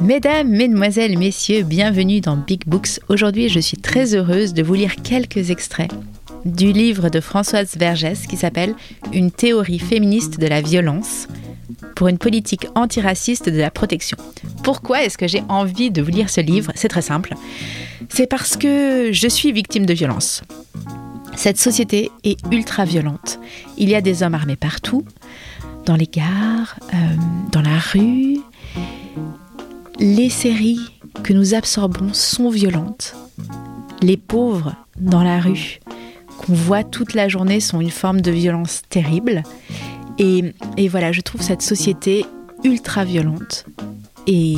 Mesdames, Mesdemoiselles, Messieurs, bienvenue dans Big Books. Aujourd'hui, je suis très heureuse de vous lire quelques extraits du livre de Françoise Vergès qui s'appelle Une théorie féministe de la violence pour une politique antiraciste de la protection. Pourquoi est-ce que j'ai envie de vous lire ce livre? C'est très simple. C'est parce que je suis victime de violence. Cette société est ultra violente. Il y a des hommes armés partout, dans les gares, euh, dans la rue, les séries que nous absorbons sont violentes. Les pauvres dans la rue qu'on voit toute la journée sont une forme de violence terrible. Et, voilà, je trouve cette société ultra violente. Et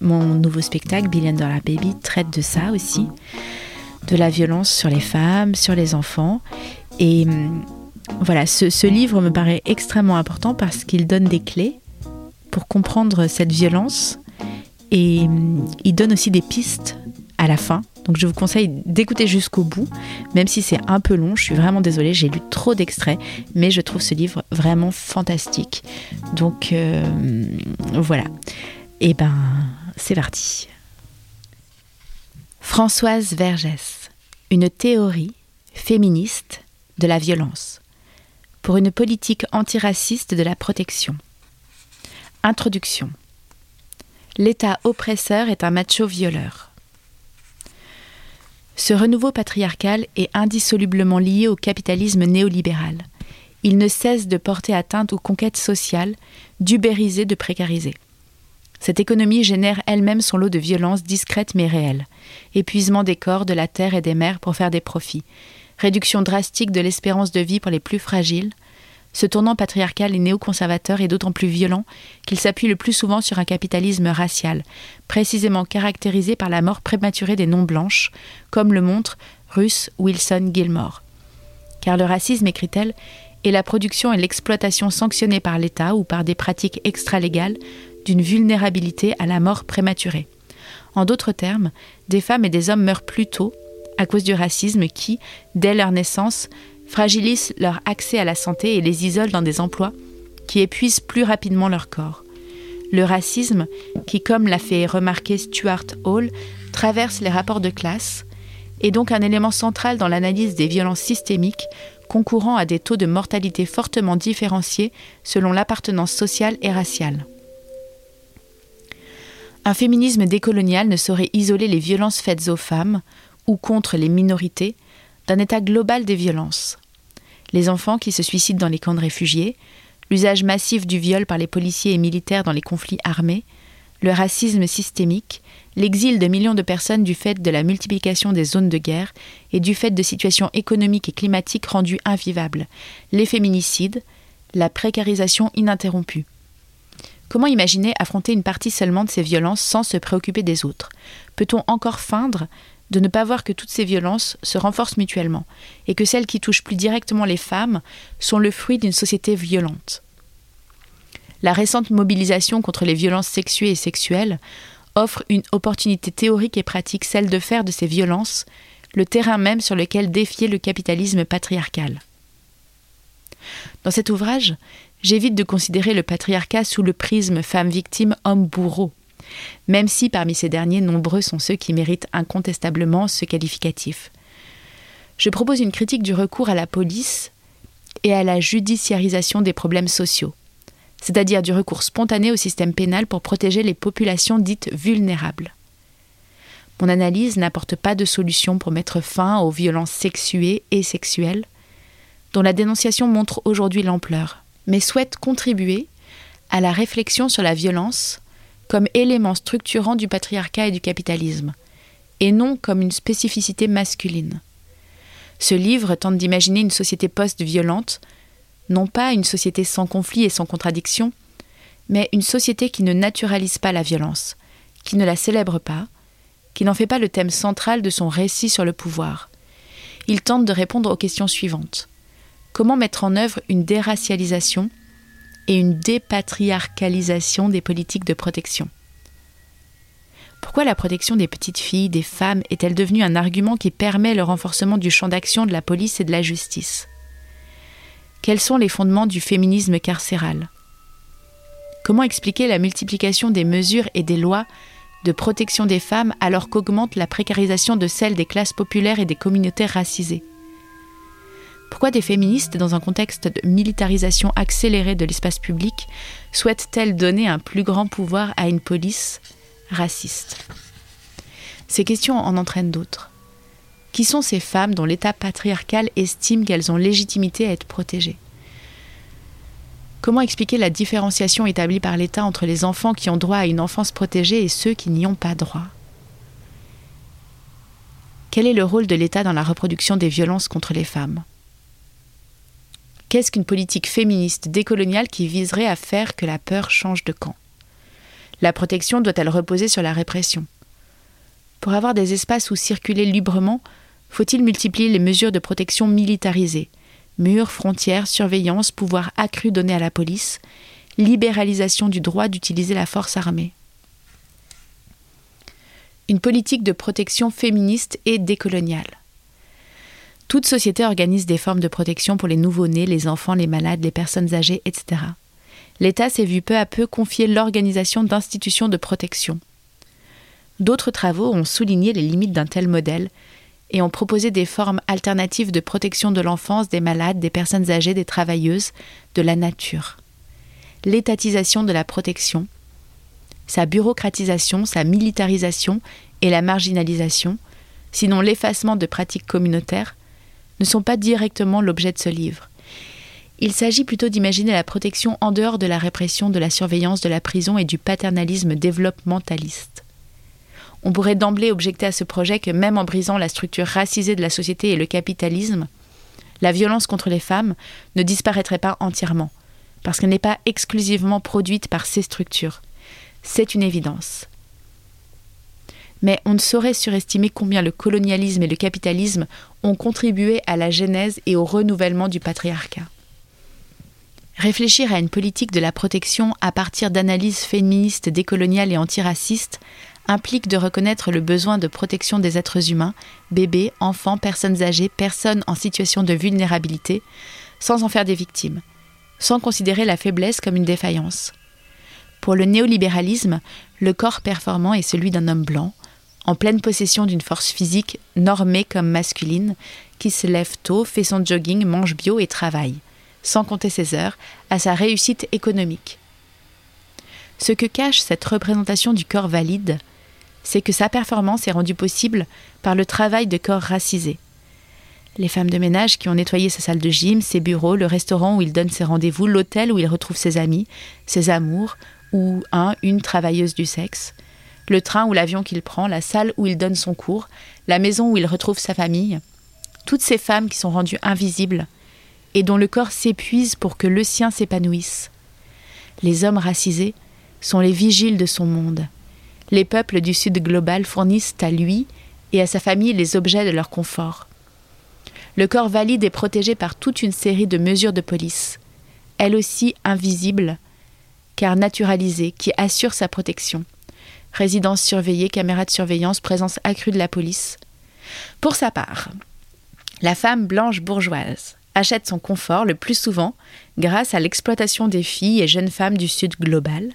mon nouveau spectacle, Billion Dollar Baby, traite de ça aussi, de la violence sur les femmes, sur les enfants. Et voilà, ce livre me paraît extrêmement important parce qu'il donne des clés pour comprendre cette violence et hum, il donne aussi des pistes à la fin. Donc je vous conseille d'écouter jusqu'au bout, même si c'est un peu long. Je suis vraiment désolée, j'ai lu trop d'extraits, mais je trouve ce livre vraiment fantastique. Donc euh, voilà. Et eh ben, c'est parti. Françoise Vergès, une théorie féministe de la violence pour une politique antiraciste de la protection. Introduction. L'État oppresseur est un macho violeur. Ce renouveau patriarcal est indissolublement lié au capitalisme néolibéral. Il ne cesse de porter atteinte aux conquêtes sociales, d'ubériser, de précariser. Cette économie génère elle-même son lot de violences discrètes mais réelles. Épuisement des corps, de la terre et des mers pour faire des profits. Réduction drastique de l'espérance de vie pour les plus fragiles. Ce tournant patriarcal et néoconservateur est d'autant plus violent qu'il s'appuie le plus souvent sur un capitalisme racial, précisément caractérisé par la mort prématurée des non-blanches, comme le montre Russ Wilson Gilmore. Car le racisme, écrit-elle, est la production et l'exploitation sanctionnée par l'État ou par des pratiques extralégales d'une vulnérabilité à la mort prématurée. En d'autres termes, des femmes et des hommes meurent plus tôt à cause du racisme qui, dès leur naissance, fragilisent leur accès à la santé et les isolent dans des emplois qui épuisent plus rapidement leur corps. Le racisme, qui, comme l'a fait remarquer Stuart Hall, traverse les rapports de classe, est donc un élément central dans l'analyse des violences systémiques concourant à des taux de mortalité fortement différenciés selon l'appartenance sociale et raciale. Un féminisme décolonial ne saurait isoler les violences faites aux femmes ou contre les minorités d'un état global des violences. Les enfants qui se suicident dans les camps de réfugiés, l'usage massif du viol par les policiers et militaires dans les conflits armés, le racisme systémique, l'exil de millions de personnes du fait de la multiplication des zones de guerre et du fait de situations économiques et climatiques rendues invivables, les féminicides, la précarisation ininterrompue. Comment imaginer affronter une partie seulement de ces violences sans se préoccuper des autres? Peut-on encore feindre de ne pas voir que toutes ces violences se renforcent mutuellement et que celles qui touchent plus directement les femmes sont le fruit d'une société violente? La récente mobilisation contre les violences sexuées et sexuelles offre une opportunité théorique et pratique, celle de faire de ces violences le terrain même sur lequel défier le capitalisme patriarcal. Dans cet ouvrage, j'évite de considérer le patriarcat sous le prisme femme victime, homme bourreau même si parmi ces derniers, nombreux sont ceux qui méritent incontestablement ce qualificatif. Je propose une critique du recours à la police et à la judiciarisation des problèmes sociaux, c'est-à-dire du recours spontané au système pénal pour protéger les populations dites vulnérables. Mon analyse n'apporte pas de solution pour mettre fin aux violences sexuées et sexuelles, dont la dénonciation montre aujourd'hui l'ampleur, mais souhaite contribuer à la réflexion sur la violence comme élément structurant du patriarcat et du capitalisme, et non comme une spécificité masculine. Ce livre tente d'imaginer une société post-violente, non pas une société sans conflit et sans contradiction, mais une société qui ne naturalise pas la violence, qui ne la célèbre pas, qui n'en fait pas le thème central de son récit sur le pouvoir. Il tente de répondre aux questions suivantes. Comment mettre en œuvre une déracialisation et une dépatriarcalisation des politiques de protection? Pourquoi la protection des petites filles, des femmes, est-elle devenue un argument qui permet le renforcement du champ d'action de la police et de la justice? Quels sont les fondements du féminisme carcéral? Comment expliquer la multiplication des mesures et des lois de protection des femmes alors qu'augmente la précarisation de celles des classes populaires et des communautés racisées? Pourquoi des féministes, dans un contexte de militarisation accélérée de l'espace public, souhaitent-elles donner un plus grand pouvoir à une police raciste? Ces questions en entraînent d'autres. Qui sont ces femmes dont l'État patriarcal estime qu'elles ont légitimité à être protégées? Comment expliquer la différenciation établie par l'État entre les enfants qui ont droit à une enfance protégée et ceux qui n'y ont pas droit? Quel est le rôle de l'État dans la reproduction des violences contre les femmes? Qu'est-ce qu'une politique féministe décoloniale qui viserait à faire que la peur change de camp? La protection doit-elle reposer sur la répression? Pour avoir des espaces où circuler librement, faut-il multiplier les mesures de protection militarisées? Murs, frontières, surveillance, pouvoir accru donné à la police, libéralisation du droit d'utiliser la force armée? Une politique de protection féministe et décoloniale. Toute société organise des formes de protection pour les nouveau-nés, les enfants, les malades, les personnes âgées, etc. L'État s'est vu peu à peu confier l'organisation d'institutions de protection. D'autres travaux ont souligné les limites d'un tel modèle et ont proposé des formes alternatives de protection de l'enfance, des malades, des personnes âgées, des travailleuses, de la nature. L'étatisation de la protection, sa bureaucratisation, sa militarisation et la marginalisation, sinon l'effacement de pratiques communautaires, ne sont pas directement l'objet de ce livre. Il s'agit plutôt d'imaginer la protection en dehors de la répression, de la surveillance, de la prison et du paternalisme développementaliste. On pourrait d'emblée objecter à ce projet que même en brisant la structure racisée de la société et le capitalisme, la violence contre les femmes ne disparaîtrait pas entièrement, parce qu'elle n'est pas exclusivement produite par ces structures. C'est une évidence. Mais on ne saurait surestimer combien le colonialisme et le capitalisme ont contribué à la genèse et au renouvellement du patriarcat. Réfléchir à une politique de la protection à partir d'analyses féministes, décoloniales et antiracistes implique de reconnaître le besoin de protection des êtres humains, bébés, enfants, personnes âgées, personnes en situation de vulnérabilité, sans en faire des victimes, sans considérer la faiblesse comme une défaillance. Pour le néolibéralisme, le corps performant est celui d'un homme blanc, en pleine possession d'une force physique normée comme masculine, qui se lève tôt, fait son jogging, mange bio et travaille, sans compter ses heures, à sa réussite économique. Ce que cache cette représentation du corps valide, c'est que sa performance est rendue possible par le travail de corps racisés. Les femmes de ménage qui ont nettoyé sa salle de gym, ses bureaux, le restaurant où il donne ses rendez-vous, l'hôtel où il retrouve ses amis, ses amours, ou un, une travailleuse du sexe, le train ou l'avion qu'il prend, la salle où il donne son cours, la maison où il retrouve sa famille, toutes ces femmes qui sont rendues invisibles et dont le corps s'épuise pour que le sien s'épanouisse. Les hommes racisés sont les vigiles de son monde les peuples du Sud global fournissent à lui et à sa famille les objets de leur confort. Le corps valide est protégé par toute une série de mesures de police, elles aussi invisibles, car naturalisées, qui assurent sa protection. Résidence surveillée, caméras de surveillance, présence accrue de la police. Pour sa part, la femme blanche bourgeoise achète son confort le plus souvent grâce à l'exploitation des filles et jeunes femmes du Sud global.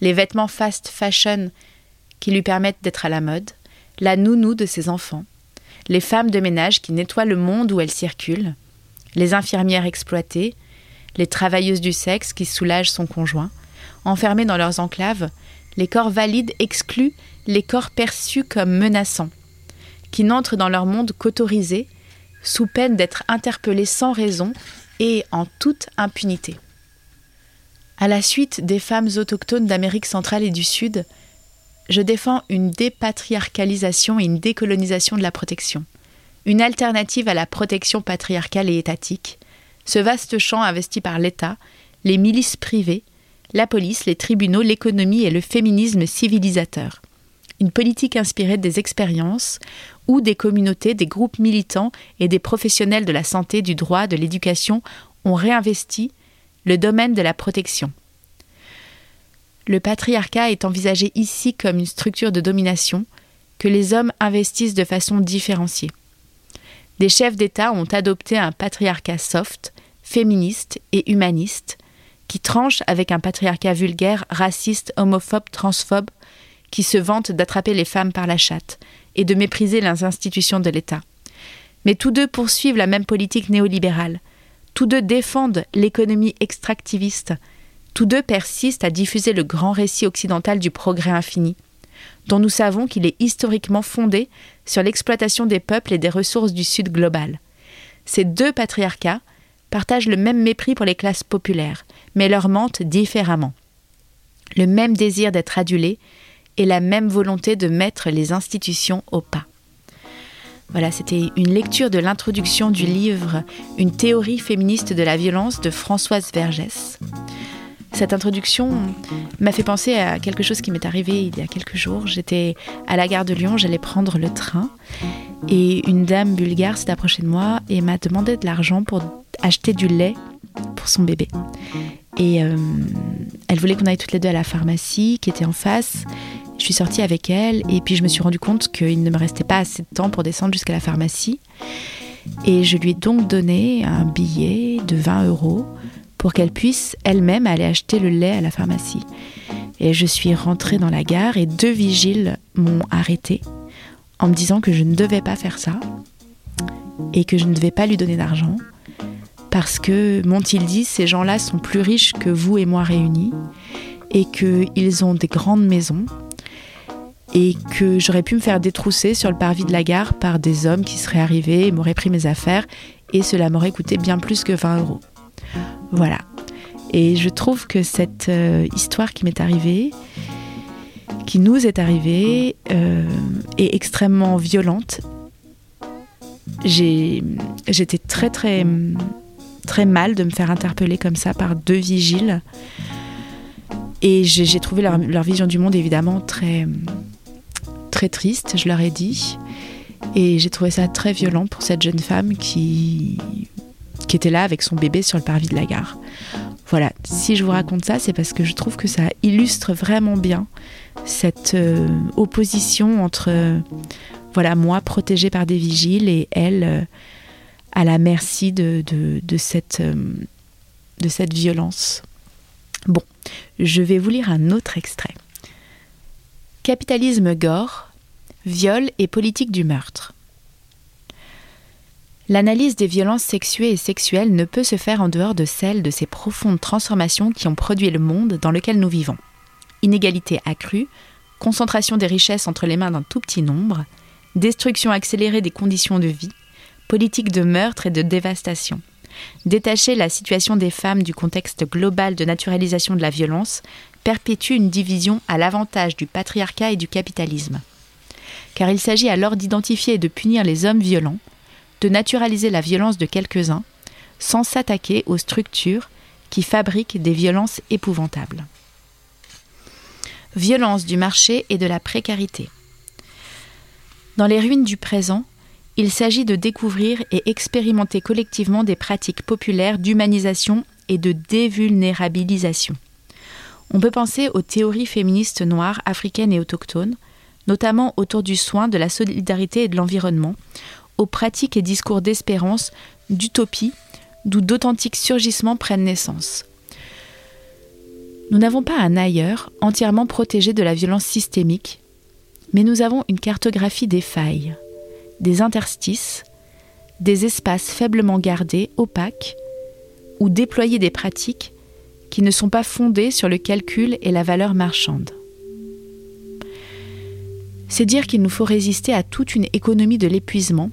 Les vêtements fast fashion qui lui permettent d'être à la mode, la nounou de ses enfants, les femmes de ménage qui nettoient le monde où elles circulent, les infirmières exploitées, les travailleuses du sexe qui soulagent son conjoint, enfermées dans leurs enclaves, les corps valides excluent les corps perçus comme menaçants, qui n'entrent dans leur monde qu'autorisés, sous peine d'être interpellés sans raison et en toute impunité. À la suite des femmes autochtones d'Amérique centrale et du Sud, je défends une dépatriarcalisation et une décolonisation de la protection, une alternative à la protection patriarcale et étatique, ce vaste champ investi par l'État, les milices privées, la police, les tribunaux, l'économie et le féminisme civilisateur. Une politique inspirée des expériences où des communautés, des groupes militants et des professionnels de la santé, du droit, de l'éducation ont réinvesti le domaine de la protection. Le patriarcat est envisagé ici comme une structure de domination que les hommes investissent de façon différenciée. Des chefs d'État ont adopté un patriarcat soft, féministe et humaniste, qui tranche avec un patriarcat vulgaire, raciste, homophobe, transphobe, qui se vante d'attraper les femmes par la chatte et de mépriser les institutions de l'État. Mais tous deux poursuivent la même politique néolibérale. Tous deux défendent l'économie extractiviste. Tous deux persistent à diffuser le grand récit occidental du progrès infini, dont nous savons qu'il est historiquement fondé sur l'exploitation des peuples et des ressources du Sud global. Ces deux patriarcats partagent le même mépris pour les classes populaires, mais leur mentent différemment. Le même désir d'être adulés et la même volonté de mettre les institutions au pas. Voilà, c'était une lecture de l'introduction du livre Une théorie féministe de la violence de Françoise Vergès. Cette introduction m'a fait penser à quelque chose qui m'est arrivé il y a quelques jours. J'étais à la gare de Lyon, j'allais prendre le train et une dame bulgare s'est approchée de moi et m'a demandé de l'argent pour acheter du lait pour son bébé. Et euh, elle voulait qu'on aille toutes les deux à la pharmacie qui était en face. Je suis sortie avec elle et puis je me suis rendu compte qu'il ne me restait pas assez de temps pour descendre jusqu'à la pharmacie. Et je lui ai donc donné un billet de 20 euros pour qu'elle puisse elle-même aller acheter le lait à la pharmacie. Et je suis rentrée dans la gare et deux vigiles m'ont arrêtée en me disant que je ne devais pas faire ça et que je ne devais pas lui donner d'argent parce que, m'ont-ils dit, ces gens-là sont plus riches que vous et moi réunis et qu'ils ont des grandes maisons et que j'aurais pu me faire détrousser sur le parvis de la gare par des hommes qui seraient arrivés et m'auraient pris mes affaires et cela m'aurait coûté bien plus que 20 euros. Voilà. Et je trouve que cette euh, histoire qui m'est arrivée, qui nous est arrivée, euh, est extrêmement violente. J'étais très très très mal de me faire interpeller comme ça par deux vigiles. Et j'ai trouvé leur, vision du monde évidemment très, très triste, je leur ai dit. Et j'ai trouvé ça très violent pour cette jeune femme qui, qui était là avec son bébé sur le parvis de la gare. Voilà, si je vous raconte ça, c'est parce que je trouve que ça illustre vraiment bien cette euh, opposition entre, voilà, moi protégée par des vigiles et elle euh, à la merci de, cette, euh, cette violence. Bon, je vais vous lire un autre extrait. Capitalisme gore, viol et politique du meurtre. L'analyse des violences sexuées et sexuelles ne peut se faire en dehors de celle de ces profondes transformations qui ont produit le monde dans lequel nous vivons. Inégalité accrue, concentration des richesses entre les mains d'un tout petit nombre, destruction accélérée des conditions de vie, politique de meurtre et de dévastation. Détacher la situation des femmes du contexte global de naturalisation de la violence perpétue une division à l'avantage du patriarcat et du capitalisme. Car il s'agit alors d'identifier et de punir les hommes violents, de naturaliser la violence de quelques-uns, sans s'attaquer aux structures qui fabriquent des violences épouvantables. Violence du marché et de la précarité. Dans les ruines du présent, il s'agit de découvrir et expérimenter collectivement des pratiques populaires d'humanisation et de dévulnérabilisation. On peut penser aux théories féministes noires, africaines et autochtones, notamment autour du soin, de la solidarité et de l'environnement, aux pratiques et discours d'espérance, d'utopie, d'où d'authentiques surgissements prennent naissance. Nous n'avons pas un ailleurs entièrement protégé de la violence systémique, mais nous avons une cartographie des failles, des interstices, des espaces faiblement gardés, opaques, ou déployer des pratiques qui ne sont pas fondées sur le calcul et la valeur marchande. C'est dire qu'il nous faut résister à toute une économie de l'épuisement,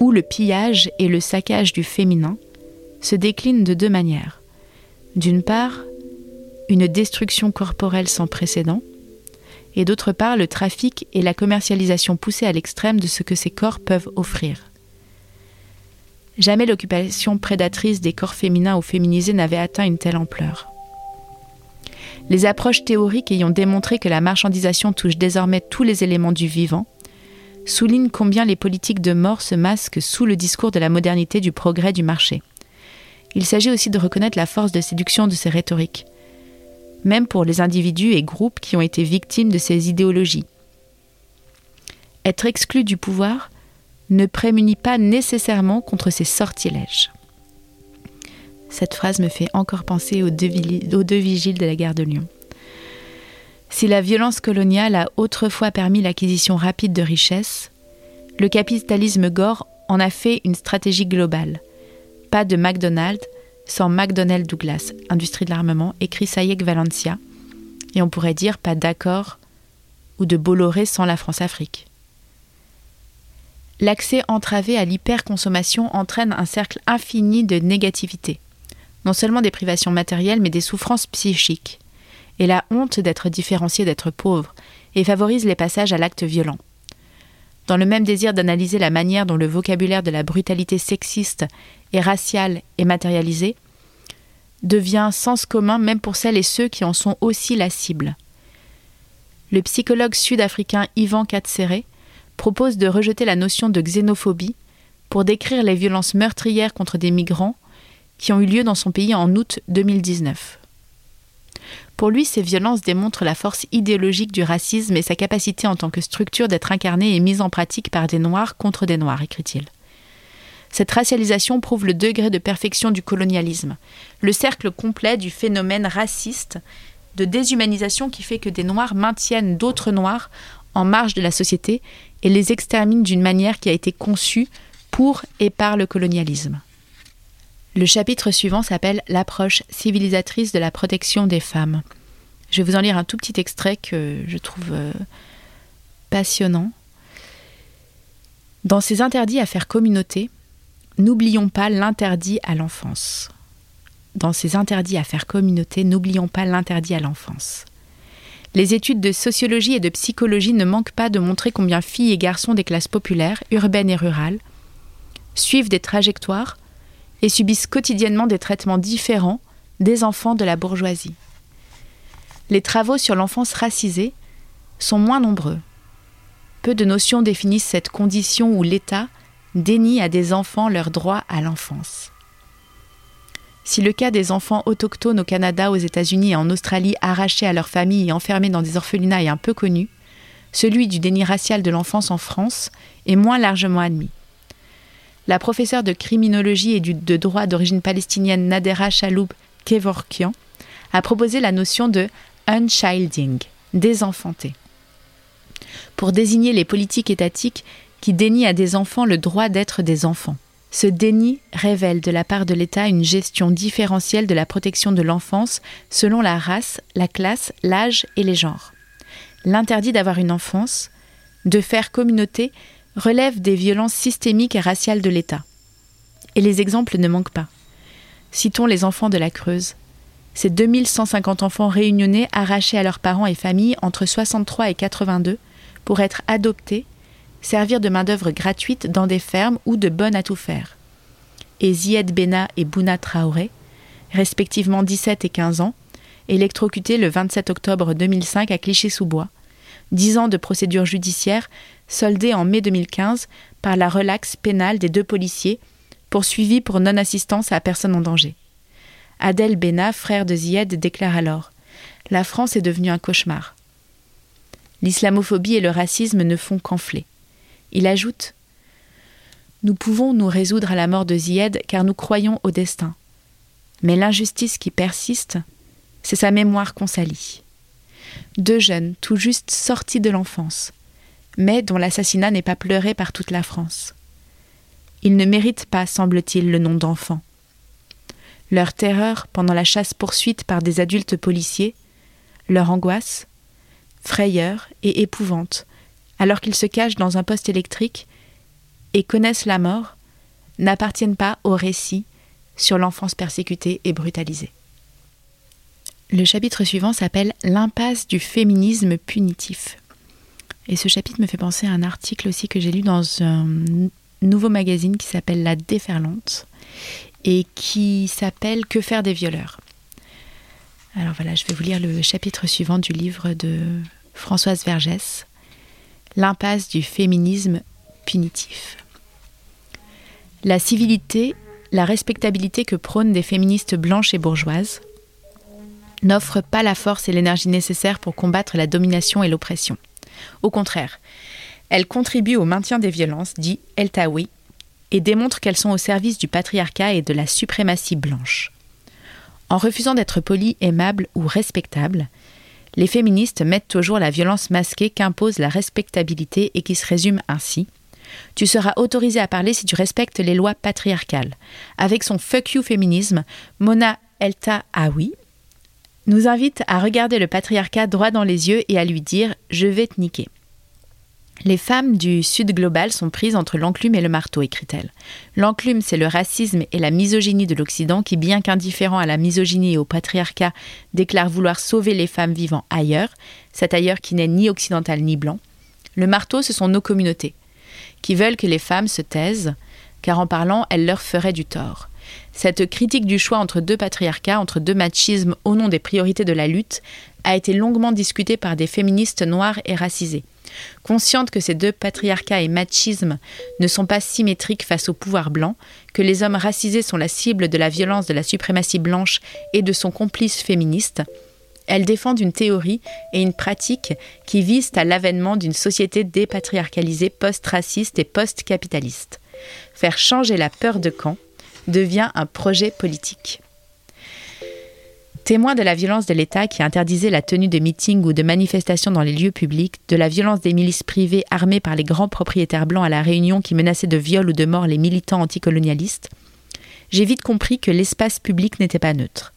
où le pillage et le saccage du féminin se déclinent de deux manières. D'une part, une destruction corporelle sans précédent, et d'autre part le trafic et la commercialisation poussée à l'extrême de ce que ces corps peuvent offrir. Jamais l'occupation prédatrice des corps féminins ou féminisés n'avait atteint une telle ampleur. Les approches théoriques ayant démontré que la marchandisation touche désormais tous les éléments du vivant soulignent combien les politiques de mort se masquent sous le discours de la modernité du progrès du marché. Il s'agit aussi de reconnaître la force de séduction de ces rhétoriques même pour les individus et groupes qui ont été victimes de ces idéologies. Être exclu du pouvoir ne prémunit pas nécessairement contre ces sortilèges. Cette phrase me fait encore penser aux deux, vigiles de la gare de Lyon. Si la violence coloniale a autrefois permis l'acquisition rapide de richesses, le capitalisme gore en a fait une stratégie globale. Pas de McDonald's sans McDonnell Douglas, industrie de l'armement, écrit Sayek Valencia, et on pourrait dire pas d'accord ou de Bolloré sans la France-Afrique. L'accès entravé à l'hyperconsommation entraîne un cercle infini de négativité, non seulement des privations matérielles, mais des souffrances psychiques, et la honte d'être différencié d'être pauvre, et favorise les passages à l'acte violent. Dans le même désir d'analyser la manière dont le vocabulaire de la brutalité sexiste et raciale est matérialisé, devient sens commun même pour celles et ceux qui en sont aussi la cible. Le psychologue sud-africain Ivan Katsere propose de rejeter la notion de xénophobie pour décrire les violences meurtrières contre des migrants qui ont eu lieu dans son pays en août 2019. Pour lui, ces violences démontrent la force idéologique du racisme et sa capacité en tant que structure d'être incarnée et mise en pratique par des Noirs contre des Noirs, écrit-il. Cette racialisation prouve le degré de perfection du colonialisme, le cercle complet du phénomène raciste de déshumanisation qui fait que des Noirs maintiennent d'autres Noirs en marge de la société et les exterminent d'une manière qui a été conçue pour et par le colonialisme. Le chapitre suivant s'appelle L'approche civilisatrice de la protection des femmes. Je vais vous en lire un tout petit extrait que je trouve euh, passionnant. Dans ces interdits à faire communauté, n'oublions pas l'interdit à l'enfance. Dans ces interdits à faire communauté, n'oublions pas l'interdit à l'enfance. Les études de sociologie et de psychologie ne manquent pas de montrer combien filles et garçons des classes populaires, urbaines et rurales, suivent des trajectoires et subissent quotidiennement des traitements différents des enfants de la bourgeoisie. Les travaux sur l'enfance racisée sont moins nombreux. Peu de notions définissent cette condition où l'État dénie à des enfants leur droit à l'enfance. Si le cas des enfants autochtones au Canada, aux États-Unis et en Australie arrachés à leur famille et enfermés dans des orphelinats est un peu connu, celui du déni racial de l'enfance en France est moins largement admis. La professeure de criminologie et de droit d'origine palestinienne Nadera Chaloub Kevorkian a proposé la notion de unchilding, désenfanté, pour désigner les politiques étatiques qui dénient à des enfants le droit d'être des enfants. Ce déni révèle de la part de l'État une gestion différentielle de la protection de l'enfance selon la race, la classe, l'âge et les genres. L'interdit d'avoir une enfance, de faire communauté, relève des violences systémiques et raciales de l'État. Et les exemples ne manquent pas. Citons les enfants de la Creuse. Ces 2150 enfants réunionnais arrachés à leurs parents et familles entre 63 et 82 pour être adoptés servir de main-d'œuvre gratuite dans des fermes ou de bonnes à tout faire. Et Zied Bena et Bouna Traoré, respectivement 17 et 15 ans, électrocutés le 27 octobre 2005 à Clichy-sous-Bois. 10 ans de procédure judiciaire soldés en mai 2015 par la relaxe pénale des deux policiers, poursuivis pour non-assistance à personne en danger. Adel Bena, frère de Zied, déclare alors La France est devenue un cauchemar. L'islamophobie et le racisme ne font qu'enfler. Il ajoute Nous pouvons nous résoudre à la mort de Zied car nous croyons au destin. Mais l'injustice qui persiste, c'est sa mémoire qu'on salit. Deux jeunes, tout juste sortis de l'enfance, mais dont l'assassinat n'est pas pleuré par toute la France. Ils ne méritent pas, semble-t-il, le nom d'enfants. Leur terreur pendant la chasse-poursuite par des adultes policiers, leur angoisse, frayeur et épouvante alors qu'ils se cachent dans un poste électrique et connaissent la mort, n'appartiennent pas au récit sur l'enfance persécutée et brutalisée. Le chapitre suivant s'appelle L'impasse du féminisme punitif. Et ce chapitre me fait penser à un article aussi que j'ai lu dans un nouveau magazine qui s'appelle La Déferlante et qui s'appelle Que faire des violeurs. Alors voilà, je vais vous lire le chapitre suivant du livre de Françoise Vergès, l'impasse du féminisme punitif. La civilité, la respectabilité que prônent des féministes blanches et bourgeoises n'offre pas la force et l'énergie nécessaires pour combattre la domination et l'oppression. Au contraire, elles contribuent au maintien des violences, dit El Tawi, et démontrent qu'elles sont au service du patriarcat et de la suprématie blanche. En refusant d'être poli, aimable ou respectable, les féministes mettent au jour la violence masquée qu'impose la respectabilité et qui se résume ainsi. Tu seras autorisé à parler si tu respectes les lois patriarcales. Avec son fuck you féminisme, Mona Elta Aoui nous invite à regarder le patriarcat droit dans les yeux et à lui dire Je vais te niquer. Les femmes du Sud global sont prises entre l'enclume et le marteau, écrit-elle. L'enclume, c'est le racisme et la misogynie de l'Occident qui, bien qu'indifférent à la misogynie et au patriarcat, déclare vouloir sauver les femmes vivant ailleurs, cet ailleurs qui n'est ni occidental ni blanc. Le marteau, ce sont nos communautés, qui veulent que les femmes se taisent, car en parlant, elles leur feraient du tort. Cette critique du choix entre deux patriarcats, entre deux machismes au nom des priorités de la lutte, a été longuement discutée par des féministes noires et racisées. Consciente que ces deux patriarcats et machismes ne sont pas symétriques face au pouvoir blanc, que les hommes racisés sont la cible de la violence de la suprématie blanche et de son complice féministe, elles défendent une théorie et une pratique qui visent à l'avènement d'une société dépatriarcalisée post-raciste et post-capitaliste. Faire changer la peur de camp devient un projet politique. Témoin de la violence de l'État qui interdisait la tenue de meetings ou de manifestations dans les lieux publics, de la violence des milices privées armées par les grands propriétaires blancs à La Réunion qui menaçaient de viol ou de mort les militants anticolonialistes, j'ai vite compris que l'espace public n'était pas neutre.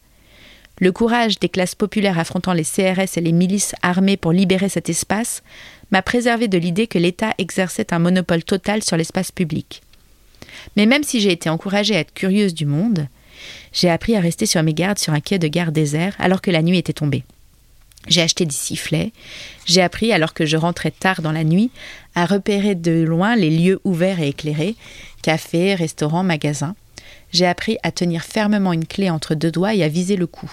Le courage des classes populaires affrontant les CRS et les milices armées pour libérer cet espace m'a préservé de l'idée que l'État exerçait un monopole total sur l'espace public. Mais même si j'ai été encouragée à être curieuse du monde, j'ai appris à rester sur mes gardes sur un quai de gare désert alors que la nuit était tombée. J'ai acheté des sifflets. J'ai appris, alors que je rentrais tard dans la nuit, à repérer de loin les lieux ouverts et éclairés cafés, restaurants, magasins. J'ai appris à tenir fermement une clé entre deux doigts et à viser le coup.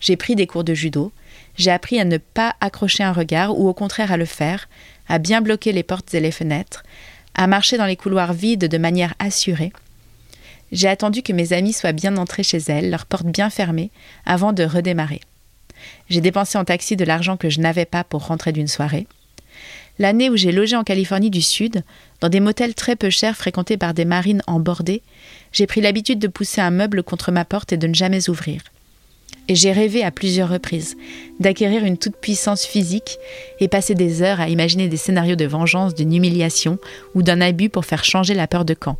J'ai pris des cours de judo. J'ai appris à ne pas accrocher un regard ou au contraire à le faire, à bien bloquer les portes et les fenêtres, à marcher dans les couloirs vides de manière assurée, j'ai attendu que mes amis soient bien entrés chez elles, leurs portes bien fermées, avant de redémarrer. J'ai dépensé en taxi de l'argent que je n'avais pas pour rentrer d'une soirée. L'année où j'ai logé en Californie du Sud, dans des motels très peu chers fréquentés par des marines en bordée, j'ai pris l'habitude de pousser un meuble contre ma porte et de ne jamais ouvrir. Et j'ai rêvé à plusieurs reprises d'acquérir une toute-puissance physique et passer des heures à imaginer des scénarios de vengeance, d'une humiliation ou d'un abus pour faire changer la peur de camp.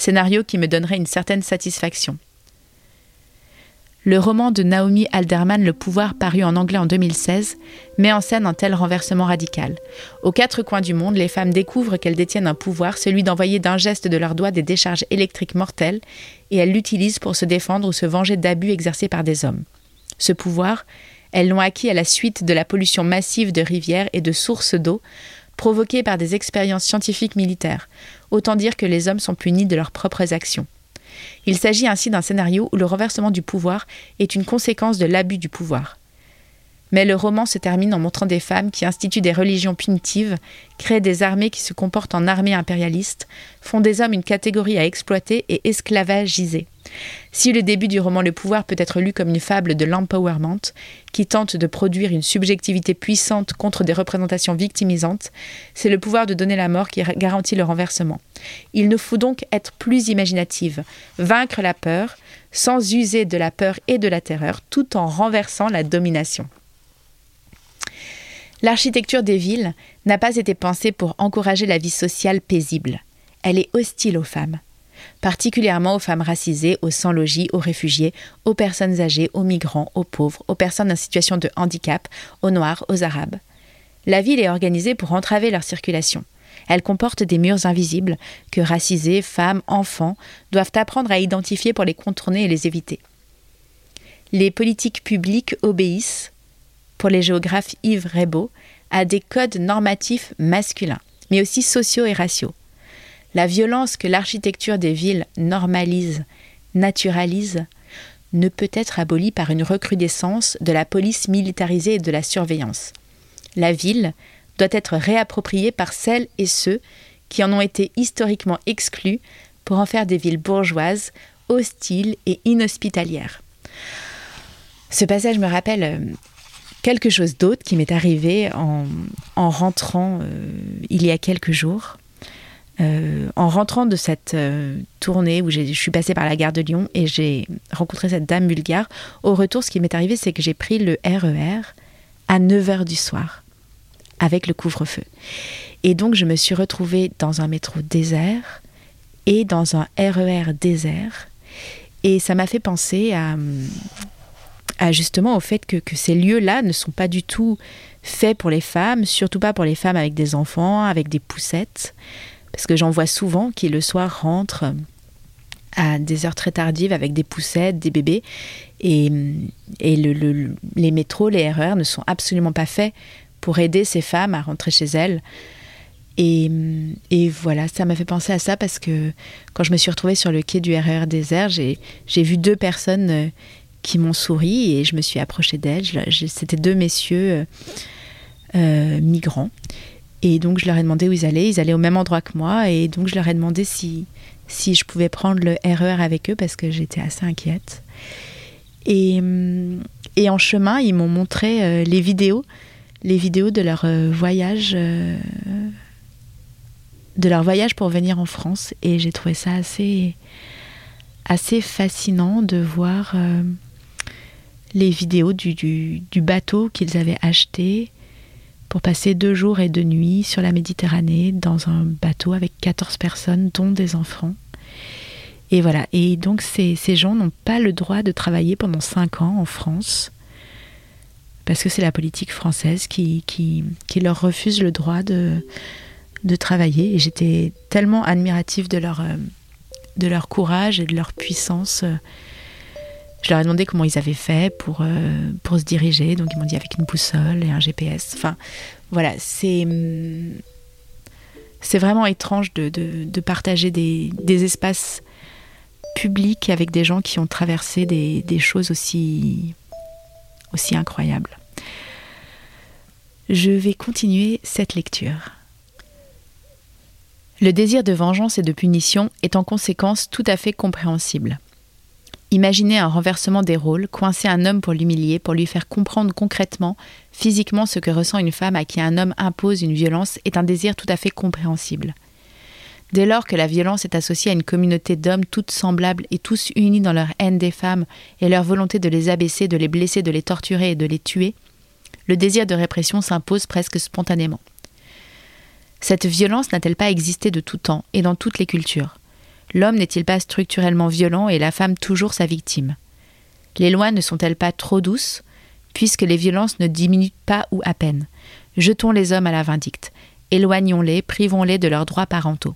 Scénario qui me donnerait une certaine satisfaction. Le roman de Naomi Alderman Le pouvoir, paru en anglais en 2016, met en scène un tel renversement radical. Aux quatre coins du monde, les femmes découvrent qu'elles détiennent un pouvoir, celui d'envoyer d'un geste de leurs doigts des décharges électriques mortelles, et elles l'utilisent pour se défendre ou se venger d'abus exercés par des hommes. Ce pouvoir, elles l'ont acquis à la suite de la pollution massive de rivières et de sources d'eau provoquée par des expériences scientifiques militaires. Autant dire que les hommes sont punis de leurs propres actions. Il s'agit ainsi d'un scénario où le renversement du pouvoir est une conséquence de l'abus du pouvoir. Mais le roman se termine en montrant des femmes qui instituent des religions punitives, créent des armées qui se comportent en armées impérialistes, font des hommes une catégorie à exploiter et esclavagiser. Si le début du roman Le pouvoir peut être lu comme une fable de l'empowerment, qui tente de produire une subjectivité puissante contre des représentations victimisantes, c'est le pouvoir de donner la mort qui garantit le renversement. Il nous faut donc être plus imaginative, vaincre la peur, sans user de la peur et de la terreur, tout en renversant la domination. L'architecture des villes n'a pas été pensée pour encourager la vie sociale paisible. Elle est hostile aux femmes particulièrement aux femmes racisées, aux sans-logis, aux réfugiés, aux personnes âgées, aux migrants, aux pauvres, aux personnes en situation de handicap, aux noirs, aux arabes. La ville est organisée pour entraver leur circulation. Elle comporte des murs invisibles que racisés, femmes, enfants doivent apprendre à identifier pour les contourner et les éviter. Les politiques publiques obéissent, pour les géographes Yves Rebaud, à des codes normatifs masculins, mais aussi sociaux et raciaux. La violence que l'architecture des villes normalise, naturalise, ne peut être abolie par une recrudescence de la police militarisée et de la surveillance. La ville doit être réappropriée par celles et ceux qui en ont été historiquement exclus pour en faire des villes bourgeoises, hostiles et inhospitalières. Ce passage me rappelle euh, quelque chose d'autre qui m'est arrivé en, rentrant euh, il y a quelques jours. euh, en rentrant de cette euh, tournée où je suis passée par la gare de Lyon et j'ai rencontré cette dame bulgare, au retour, ce qui m'est arrivé, c'est que j'ai pris le RER e à 9h du soir avec le couvre-feu. Et donc, je me suis retrouvée dans un métro désert et dans un RER e désert. Et ça m'a fait penser à, justement au fait que, ces lieux-là ne sont pas du tout faits pour les femmes, surtout pas pour les femmes avec des enfants, avec des poussettes. Parce que j'en vois souvent qui le soir rentrent à des heures très tardives avec des poussettes, des bébés. Et, et le, les métros, les RER ne sont absolument pas faits pour aider ces femmes à rentrer chez elles. Et, et voilà, ça m'a fait penser à ça parce que quand je me suis retrouvée sur le quai du RER désert, j'ai vu deux personnes euh, qui m'ont souri et je me suis approchée d'elles. C'était deux messieurs euh, euh, migrants. Et donc je leur ai demandé où ils allaient. Ils allaient au même endroit que moi. Et donc je leur ai demandé si, si je pouvais prendre le RER e avec eux parce que j'étais assez inquiète. Et, et en chemin, ils m'ont montré euh, les vidéos, les vidéos de leur voyage, de leur voyage pour venir en France. Et j'ai trouvé ça assez, assez fascinant de voir les vidéos du, du, bateau qu'ils avaient acheté pour passer deux jours et deux nuits sur la Méditerranée dans un bateau avec 14 personnes, dont des enfants. Et voilà. Et donc ces, ces gens n'ont pas le droit de travailler pendant cinq ans en France parce que c'est la politique française qui, qui, qui, leur refuse le droit de, de travailler. Et j'étais tellement admirative de leur, euh, de leur courage et de leur puissance. Je leur ai demandé comment ils avaient fait pour, euh, pour se diriger. Donc ils m'ont dit avec une boussole et un GPS. Enfin, voilà, c'est. Hum, c'est vraiment étrange de, de, partager des, des, espaces publics avec des gens qui ont traversé des, des choses aussi, aussi incroyables. Je vais continuer cette lecture. Le désir de vengeance et de punition est en conséquence tout à fait compréhensible. Imaginez un renversement des rôles, coincer un homme pour l'humilier, pour lui faire comprendre concrètement, physiquement ce que ressent une femme à qui un homme impose une violence est un désir tout à fait compréhensible. Dès lors que la violence est associée à une communauté d'hommes toutes semblables et tous unis dans leur haine des femmes et leur volonté de les abaisser, de les blesser, de les torturer et de les tuer, le désir de répression s'impose presque spontanément. Cette violence n'a-t-elle pas existé de tout temps et dans toutes les cultures? L'homme n'est-il pas structurellement violent et la femme toujours sa victime? Les lois ne sont-elles pas trop douces, puisque les violences ne diminuent pas ou à peine? Jetons les hommes à la vindicte, éloignons-les, privons-les de leurs droits parentaux.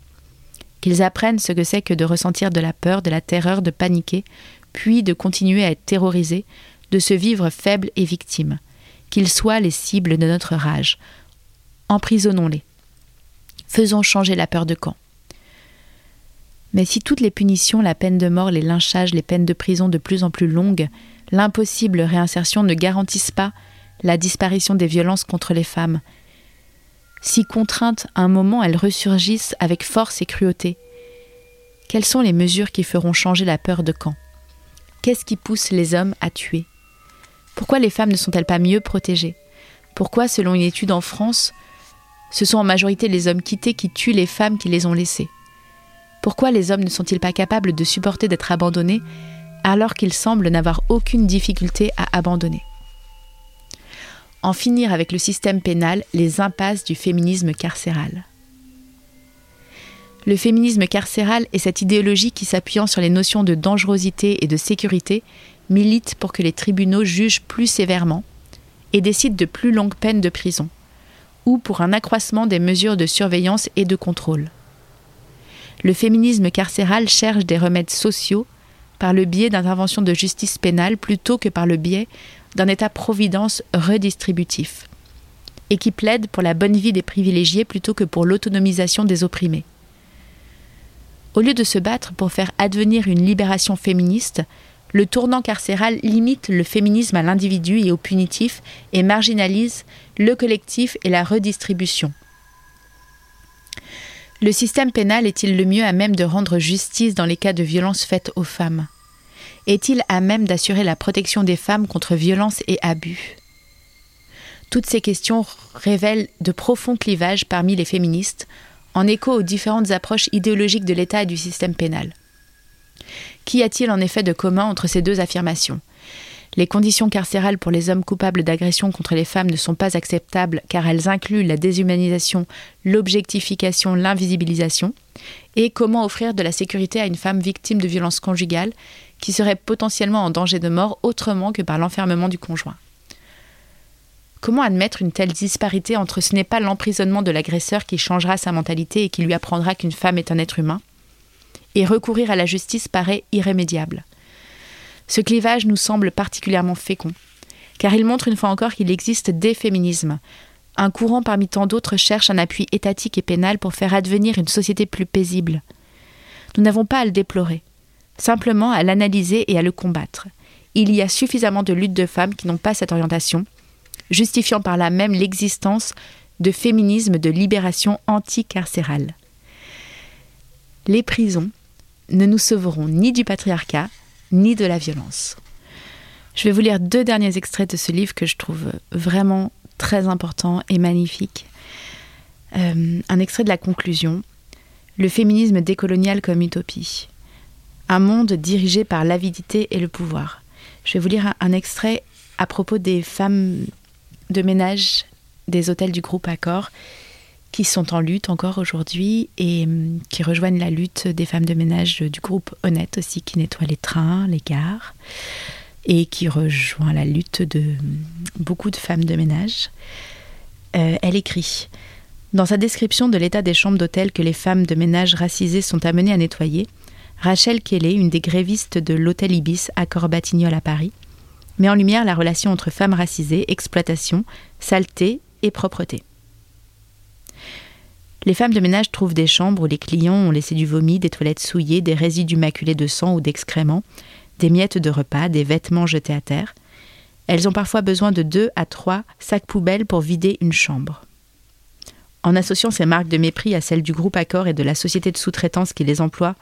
Qu'ils apprennent ce que c'est que de ressentir de la peur, de la terreur, de paniquer, puis de continuer à être terrorisés, de se vivre faibles et victimes. Qu'ils soient les cibles de notre rage. Emprisonnons-les. Faisons changer la peur de camp. Mais si toutes les punitions, la peine de mort, les lynchages, les peines de prison de plus en plus longues, l'impossible réinsertion ne garantissent pas la disparition des violences contre les femmes, si contraintes à un moment elles ressurgissent avec force et cruauté, quelles sont les mesures qui feront changer la peur de camp? Qu'est-ce qui pousse les hommes à tuer? Pourquoi les femmes ne sont-elles pas mieux protégées? Pourquoi, selon une étude en France, ce sont en majorité les hommes quittés qui tuent les femmes qui les ont laissées? Pourquoi les hommes ne sont-ils pas capables de supporter d'être abandonnés alors qu'ils semblent n'avoir aucune difficulté à abandonner? En finir avec le système pénal, les impasses du féminisme carcéral. Le féminisme carcéral est cette idéologie qui, s'appuyant sur les notions de dangerosité et de sécurité, milite pour que les tribunaux jugent plus sévèrement et décident de plus longues peines de prison, ou pour un accroissement des mesures de surveillance et de contrôle le féminisme carcéral cherche des remèdes sociaux par le biais d'interventions de justice pénale plutôt que par le biais d'un État-providence redistributif, et qui plaide pour la bonne vie des privilégiés plutôt que pour l'autonomisation des opprimés. Au lieu de se battre pour faire advenir une libération féministe, le tournant carcéral limite le féminisme à l'individu et au punitif et marginalise le collectif et la redistribution. Le système pénal est-il le mieux à même de rendre justice dans les cas de violences faites aux femmes? Est-il à même d'assurer la protection des femmes contre violences et abus? Toutes ces questions révèlent de profonds clivages parmi les féministes en écho aux différentes approches idéologiques de l'État et du système pénal. Qu'y a-t-il en effet de commun entre ces deux affirmations? Les conditions carcérales pour les hommes coupables d'agression contre les femmes ne sont pas acceptables car elles incluent la déshumanisation, l'objectification, l'invisibilisation. Et comment offrir de la sécurité à une femme victime de violences conjugales qui serait potentiellement en danger de mort autrement que par l'enfermement du conjoint? Comment admettre une telle disparité entre ce n'est pas l'emprisonnement de l'agresseur qui changera sa mentalité et qui lui apprendra qu'une femme est un être humain? Et recourir à la justice paraît irrémédiable. Ce clivage nous semble particulièrement fécond, car il montre une fois encore qu'il existe des féminismes. Un courant parmi tant d'autres cherche un appui étatique et pénal pour faire advenir une société plus paisible. Nous n'avons pas à le déplorer, simplement à l'analyser et à le combattre. Il y a suffisamment de luttes de femmes qui n'ont pas cette orientation, justifiant par là même l'existence de féminismes de libération anticarcérale. Les prisons ne nous sauveront ni du patriarcat, ni de la violence. Je vais vous lire deux derniers extraits de ce livre que je trouve vraiment très important et magnifique. Euh, un extrait de la conclusion. Le féminisme décolonial comme utopie. Un monde dirigé par l'avidité et le pouvoir. Je vais vous lire un, un extrait à propos des femmes de ménage des hôtels du groupe Accor qui sont en lutte encore aujourd'hui et hum, qui rejoignent la lutte des femmes de ménage du groupe Honnête aussi, qui nettoie les trains, les gares, et qui rejoint la lutte de hum, beaucoup de femmes de ménage. Euh, elle écrit Dans sa description de l'état des chambres d'hôtel que les femmes de ménage racisées sont amenées à nettoyer, Rachel Kelly, une des grévistes de l'hôtel Ibis à Batignolles à Paris, met en lumière la relation entre femmes racisées, exploitation, saleté et propreté. Les femmes de ménage trouvent des chambres où les clients ont laissé du vomi, des toilettes souillées, des résidus maculés de sang ou d'excréments, des miettes de repas, des vêtements jetés à terre. Elles ont parfois besoin de deux à trois sacs poubelles pour vider une chambre. En associant ces marques de mépris à celles du groupe Accor et de la société de sous-traitance qui les emploie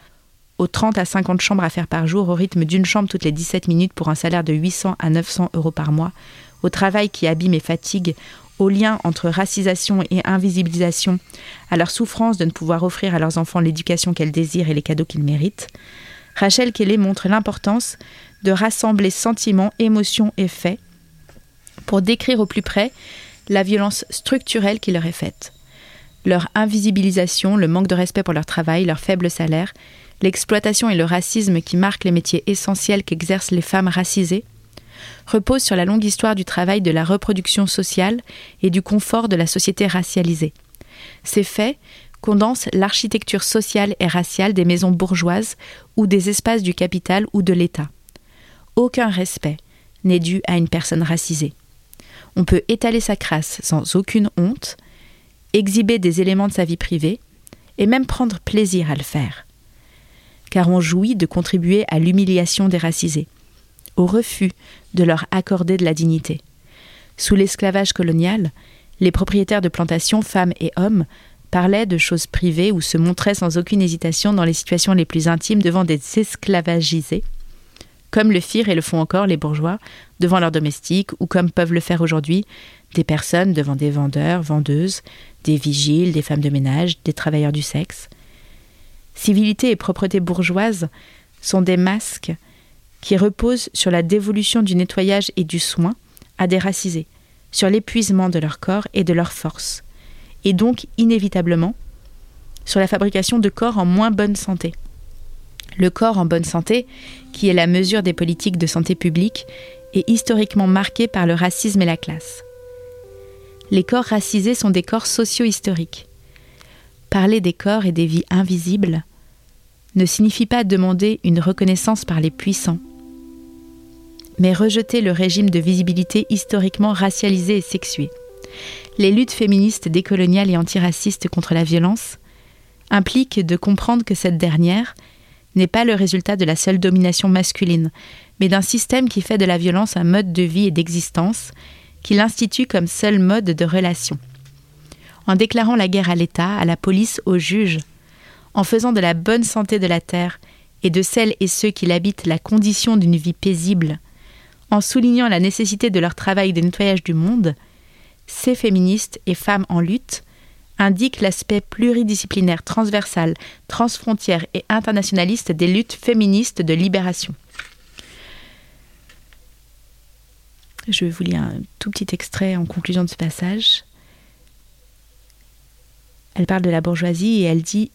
aux 30 à 50 chambres à faire par jour, au rythme d'une chambre toutes les 17 minutes pour un salaire de 800 à 900 euros par mois, au travail qui abîme et fatigue, au lien entre racisation et invisibilisation, à leur souffrance de ne pouvoir offrir à leurs enfants l'éducation qu'elles désirent et les cadeaux qu'ils méritent, Rachel Kelly montre l'importance de rassembler sentiments, émotions et faits pour décrire au plus près la violence structurelle qui leur est faite. Leur invisibilisation, le manque de respect pour leur travail, leur faible salaire, l'exploitation et le racisme qui marquent les métiers essentiels qu'exercent les femmes racisées, reposent sur la longue histoire du travail de la reproduction sociale et du confort de la société racialisée. Ces faits condensent l'architecture sociale et raciale des maisons bourgeoises ou des espaces du capital ou de l'État. Aucun respect n'est dû à une personne racisée. On peut étaler sa crasse sans aucune honte, exhiber des éléments de sa vie privée, et même prendre plaisir à le faire car on jouit de contribuer à l'humiliation des racisés, au refus de leur accorder de la dignité. Sous l'esclavage colonial, les propriétaires de plantations, femmes et hommes, parlaient de choses privées ou se montraient sans aucune hésitation dans les situations les plus intimes devant des esclavagisés, comme le firent et le font encore les bourgeois devant leurs domestiques, ou comme peuvent le faire aujourd'hui des personnes devant des vendeurs, vendeuses, des vigiles, des femmes de ménage, des travailleurs du sexe. Civilité et propreté bourgeoise sont des masques qui reposent sur la dévolution du nettoyage et du soin à des racisés, sur l'épuisement de leur corps et de leur force, et donc inévitablement sur la fabrication de corps en moins bonne santé. Le corps en bonne santé, qui est la mesure des politiques de santé publique, est historiquement marqué par le racisme et la classe. Les corps racisés sont des corps socio-historiques. Parler des corps et des vies invisibles ne signifie pas demander une reconnaissance par les puissants, mais rejeter le régime de visibilité historiquement racialisé et sexué. Les luttes féministes décoloniales et antiracistes contre la violence impliquent de comprendre que cette dernière n'est pas le résultat de la seule domination masculine, mais d'un système qui fait de la violence un mode de vie et d'existence, qui l'institue comme seul mode de relation en déclarant la guerre à l'État, à la police, aux juges, en faisant de la bonne santé de la terre et de celles et ceux qui l'habitent la condition d'une vie paisible, en soulignant la nécessité de leur travail de nettoyage du monde, ces féministes et femmes en lutte indique l'aspect pluridisciplinaire, transversal, transfrontière et internationaliste des luttes féministes de libération. Je vous lire un tout petit extrait en conclusion de ce passage. Elle parle de la bourgeoisie et elle dit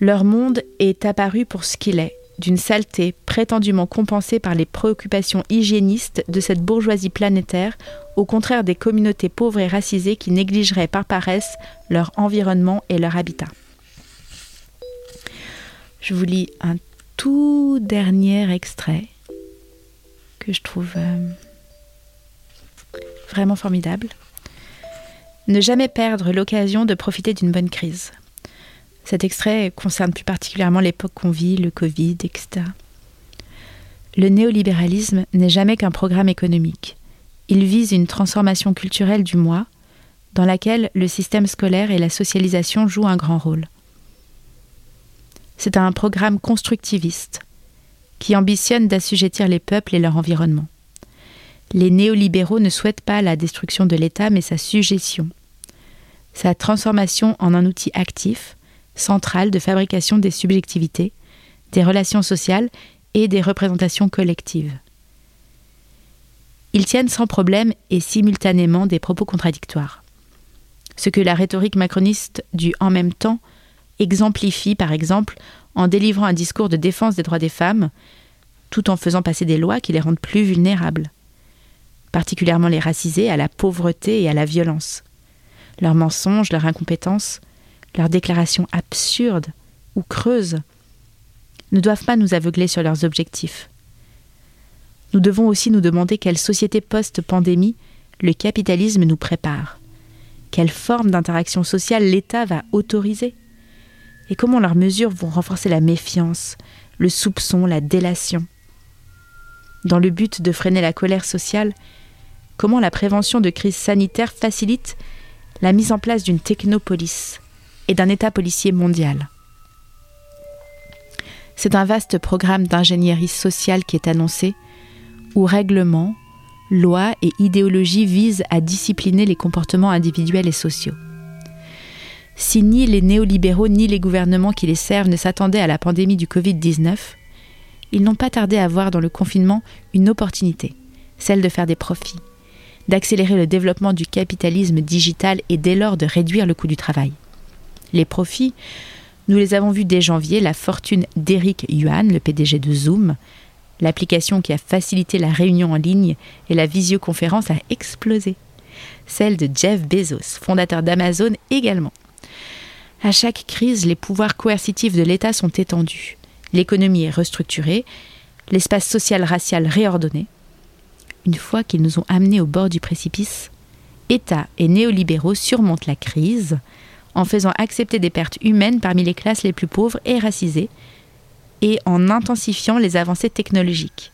Leur monde est apparu pour ce qu'il est, d'une saleté prétendument compensée par les préoccupations hygiénistes de cette bourgeoisie planétaire, au contraire des communautés pauvres et racisées qui négligeraient par paresse leur environnement et leur habitat. Je vous lis un tout dernier extrait que je trouve euh, vraiment formidable. Ne jamais perdre l'occasion de profiter d'une bonne crise. Cet extrait concerne plus particulièrement l'époque qu'on vit, le Covid, etc. Le néolibéralisme n'est jamais qu'un programme économique. Il vise une transformation culturelle du moi, dans laquelle le système scolaire et la socialisation jouent un grand rôle. C'est un programme constructiviste qui ambitionne d'assujettir les peuples et leur environnement. Les néolibéraux ne souhaitent pas la destruction de l'État, mais sa suggestion, sa transformation en un outil actif, centrale de fabrication des subjectivités, des relations sociales et des représentations collectives. Ils tiennent sans problème et simultanément des propos contradictoires. Ce que la rhétorique macroniste du en même temps exemplifie par exemple en délivrant un discours de défense des droits des femmes, tout en faisant passer des lois qui les rendent plus vulnérables, particulièrement les racisés, à la pauvreté et à la violence. Leurs mensonges, leur incompétence, leurs déclarations absurdes ou creuses ne doivent pas nous aveugler sur leurs objectifs. Nous devons aussi nous demander quelle société post-pandémie le capitalisme nous prépare, quelle forme d'interaction sociale l'État va autoriser, et comment leurs mesures vont renforcer la méfiance, le soupçon, la délation. Dans le but de freiner la colère sociale, comment la prévention de crises sanitaires facilite la mise en place d'une technopolis, et d'un État policier mondial. C'est un vaste programme d'ingénierie sociale qui est annoncé, où règlements, lois et idéologies visent à discipliner les comportements individuels et sociaux. Si ni les néolibéraux ni les gouvernements qui les servent ne s'attendaient à la pandémie du Covid-19, ils n'ont pas tardé à voir dans le confinement une opportunité, celle de faire des profits, d'accélérer le développement du capitalisme digital et dès lors de réduire le coût du travail. Les profits, nous les avons vus dès janvier, la fortune d'Eric Yuan, le PDG de Zoom, l'application qui a facilité la réunion en ligne et la visioconférence a explosé. Celle de Jeff Bezos, fondateur d'Amazon également. À chaque crise, les pouvoirs coercitifs de l'État sont étendus. L'économie est restructurée, l'espace social racial réordonné. Une fois qu'ils nous ont amenés au bord du précipice, État et néolibéraux surmontent la crise, en faisant accepter des pertes humaines parmi les classes les plus pauvres et racisées, et en intensifiant les avancées technologiques.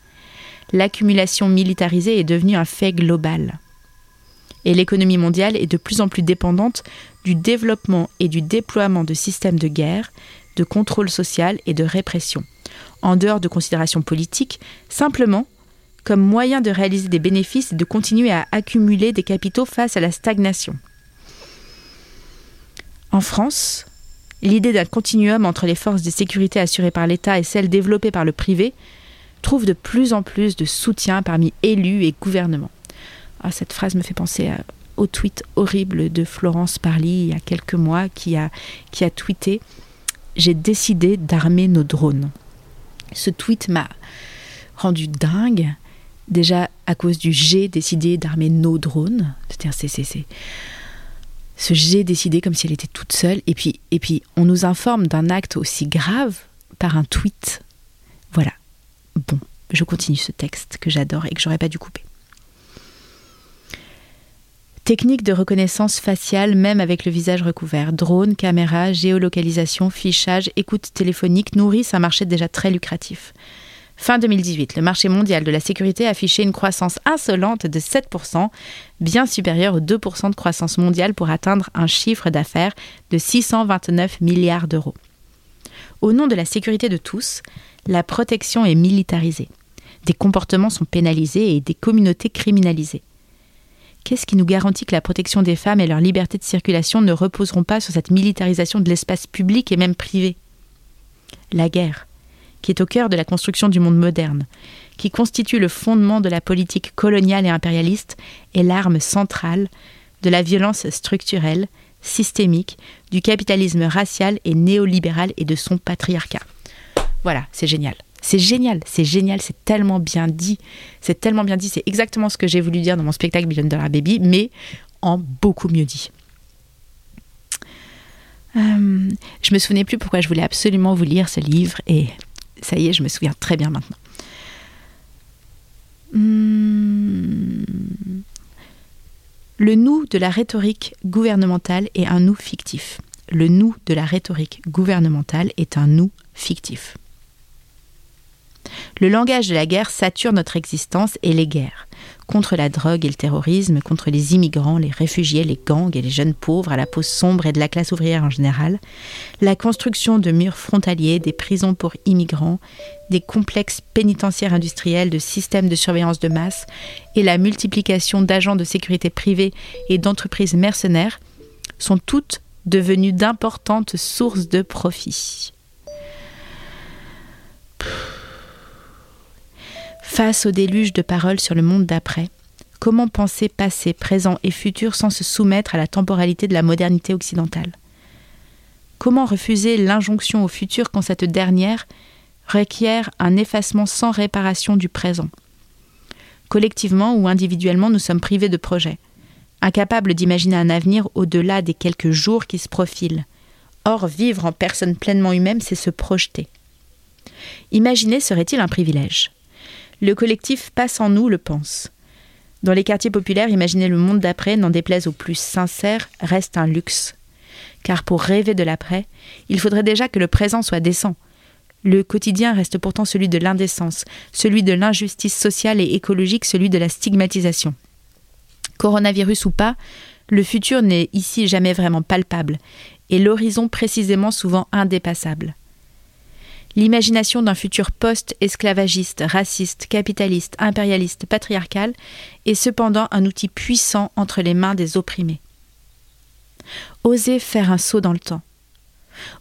L'accumulation militarisée est devenue un fait global. Et l'économie mondiale est de plus en plus dépendante du développement et du déploiement de systèmes de guerre, de contrôle social et de répression, en dehors de considérations politiques, simplement comme moyen de réaliser des bénéfices et de continuer à accumuler des capitaux face à la stagnation. En France, l'idée d'un continuum entre les forces de sécurité assurées par l'État et celles développées par le privé trouve de plus en plus de soutien parmi élus et gouvernements. Ah, cette phrase me fait penser au tweet horrible de Florence Parly il y a quelques mois qui a, qui a tweeté J'ai décidé d'armer nos drones. Ce tweet m'a rendu dingue, déjà à cause du j'ai décidé d'armer nos drones. C'est-à-dire, c'est ce j'ai décidé comme si elle était toute seule. Et puis, et puis on nous informe d'un acte aussi grave par un tweet. Voilà. Bon, je continue ce texte que j'adore et que j'aurais pas dû couper. Technique de reconnaissance faciale même avec le visage recouvert. Drone, caméra, géolocalisation, fichage, écoute téléphonique nourrissent un marché déjà très lucratif. Fin 2018, le marché mondial de la sécurité affichait une croissance insolente de 7%, bien supérieure aux 2% de croissance mondiale pour atteindre un chiffre d'affaires de 629 milliards d'euros. Au nom de la sécurité de tous, la protection est militarisée. Des comportements sont pénalisés et des communautés criminalisées. Qu'est-ce qui nous garantit que la protection des femmes et leur liberté de circulation ne reposeront pas sur cette militarisation de l'espace public et même privé? La guerre, qui est au cœur de la construction du monde moderne, qui constitue le fondement de la politique coloniale et impérialiste, est l'arme centrale de la violence structurelle, systémique, du capitalisme racial et néolibéral et de son patriarcat. Voilà, c'est génial. C'est génial, c'est génial, c'est tellement bien dit. C'est tellement bien dit, c'est exactement ce que j'ai voulu dire dans mon spectacle Billion Dollar Baby, mais en beaucoup mieux dit. Euh, je me souvenais plus pourquoi je voulais absolument vous lire ce livre et ça y est, je me souviens très bien maintenant. Hmm. Le nous de la rhétorique gouvernementale est un nous fictif. Le nous de la rhétorique gouvernementale est un nous fictif. Le langage de la guerre sature notre existence et les guerres. Contre la drogue et le terrorisme, contre les immigrants, les réfugiés, les gangs et les jeunes pauvres à la peau sombre et de la classe ouvrière en général, la construction de murs frontaliers, des prisons pour immigrants, des complexes pénitentiaires industriels, de systèmes de surveillance de masse et la multiplication d'agents de sécurité privés et d'entreprises mercenaires sont toutes devenues d'importantes sources de profit. Face au déluge de paroles sur le monde d'après, comment penser passé, présent et futur sans se soumettre à la temporalité de la modernité occidentale? Comment refuser l'injonction au futur quand cette dernière requiert un effacement sans réparation du présent? Collectivement ou individuellement, nous sommes privés de projets, incapables d'imaginer un avenir au-delà des quelques jours qui se profilent. Or, vivre en personne pleinement humaine, c'est se projeter. Imaginer serait-il un privilège? Le collectif Passe en nous le pense. Dans les quartiers populaires, imaginer le monde d'après, n'en déplaise aux plus sincères, reste un luxe. Car pour rêver de l'après, il faudrait déjà que le présent soit décent. Le quotidien reste pourtant celui de l'indécence, celui de l'injustice sociale et écologique, celui de la stigmatisation. Coronavirus ou pas, le futur n'est ici jamais vraiment palpable, et l'horizon précisément souvent indépassable. L'imagination d'un futur post-esclavagiste, raciste, capitaliste, impérialiste, patriarcal est cependant un outil puissant entre les mains des opprimés. Oser faire un saut dans le temps.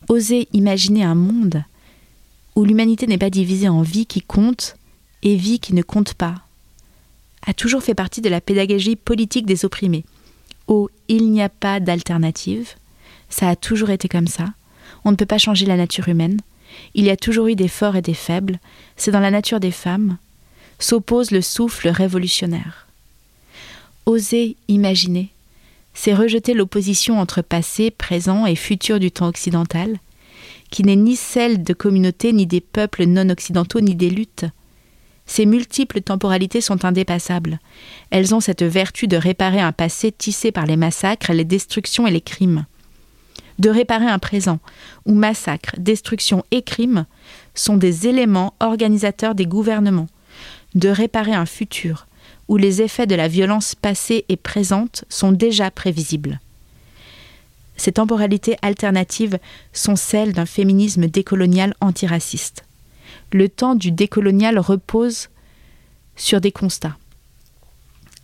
Oser imaginer un monde où l'humanité n'est pas divisée en vie qui compte et vie qui ne compte pas, a toujours fait partie de la pédagogie politique des opprimés. Où il n'y a pas d'alternative, ça a toujours été comme ça, on ne peut pas changer la nature humaine, il y a toujours eu des forts et des faibles, c'est dans la nature des femmes, s'oppose le souffle révolutionnaire. Oser imaginer, c'est rejeter l'opposition entre passé, présent et futur du temps occidental, qui n'est ni celle de communautés, ni des peuples non occidentaux, ni des luttes. Ces multiples temporalités sont indépassables. Elles ont cette vertu de réparer un passé tissé par les massacres, les destructions et les crimes de réparer un présent où massacre, destruction et crime sont des éléments organisateurs des gouvernements, de réparer un futur où les effets de la violence passée et présente sont déjà prévisibles. Ces temporalités alternatives sont celles d'un féminisme décolonial antiraciste. Le temps du décolonial repose sur des constats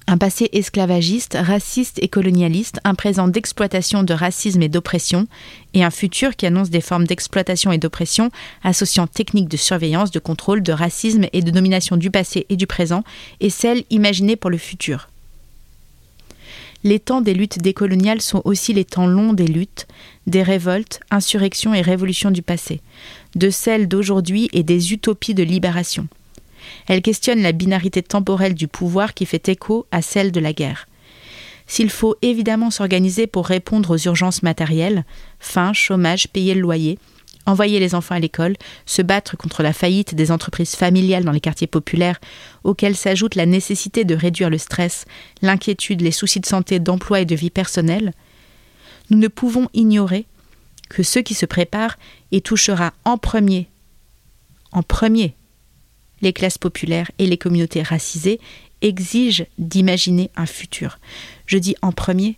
un passé esclavagiste, raciste et colonialiste, un présent d'exploitation, de racisme et d'oppression, et un futur qui annonce des formes d'exploitation et d'oppression associant techniques de surveillance, de contrôle, de racisme et de domination du passé et du présent, et celles imaginées pour le futur. Les temps des luttes décoloniales sont aussi les temps longs des luttes, des révoltes, insurrections et révolutions du passé, de celles d'aujourd'hui et des utopies de libération. Elle questionne la binarité temporelle du pouvoir qui fait écho à celle de la guerre. S'il faut évidemment s'organiser pour répondre aux urgences matérielles, faim, chômage, payer le loyer, envoyer les enfants à l'école, se battre contre la faillite des entreprises familiales dans les quartiers populaires, auxquels s'ajoute la nécessité de réduire le stress, l'inquiétude, les soucis de santé, d'emploi et de vie personnelle, nous ne pouvons ignorer que ce qui se prépare et touchera en premier, en premier les classes populaires et les communautés racisées exigent d'imaginer un futur. Je dis en premier,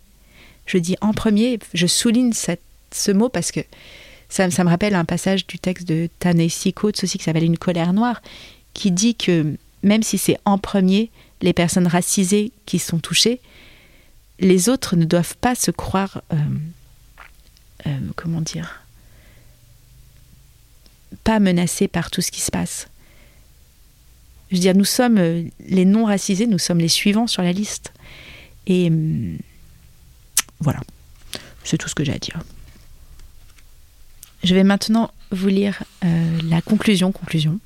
je dis en premier, je souligne ce mot parce que ça, me rappelle un passage du texte de Ta-Nehisi aussi qui s'appelle Une colère noire, qui dit que même si c'est en premier les personnes racisées qui sont touchées, les autres ne doivent pas se croire, euh, euh, comment dire, pas menacés par tout ce qui se passe. Je veux dire, nous sommes les non racisés, nous sommes les suivants sur la liste. Et hum, voilà, c'est tout ce que j'ai à dire. Je vais maintenant vous lire la conclusion. Conclusion.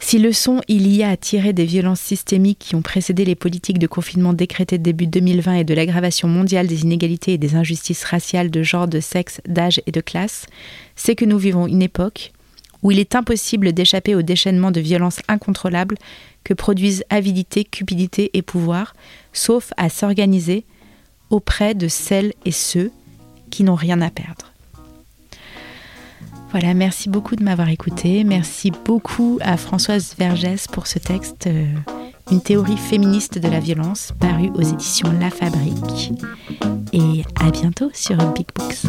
Si leçon il y a à tirer des violences systémiques qui ont précédé les politiques de confinement décrétées début 2020 et de l'aggravation mondiale des inégalités et des injustices raciales de genre, de sexe, d'âge et de classe, c'est que nous vivons une époque où il est impossible d'échapper au déchaînement de violences incontrôlables que produisent avidité, cupidité et pouvoir, sauf à s'organiser auprès de celles et ceux qui n'ont rien à perdre. Voilà, merci beaucoup de m'avoir écouté. Merci beaucoup à Françoise Vergès pour ce texte, euh, Une théorie féministe de la violence, paru aux éditions La Fabrique. Et à bientôt sur Big Books.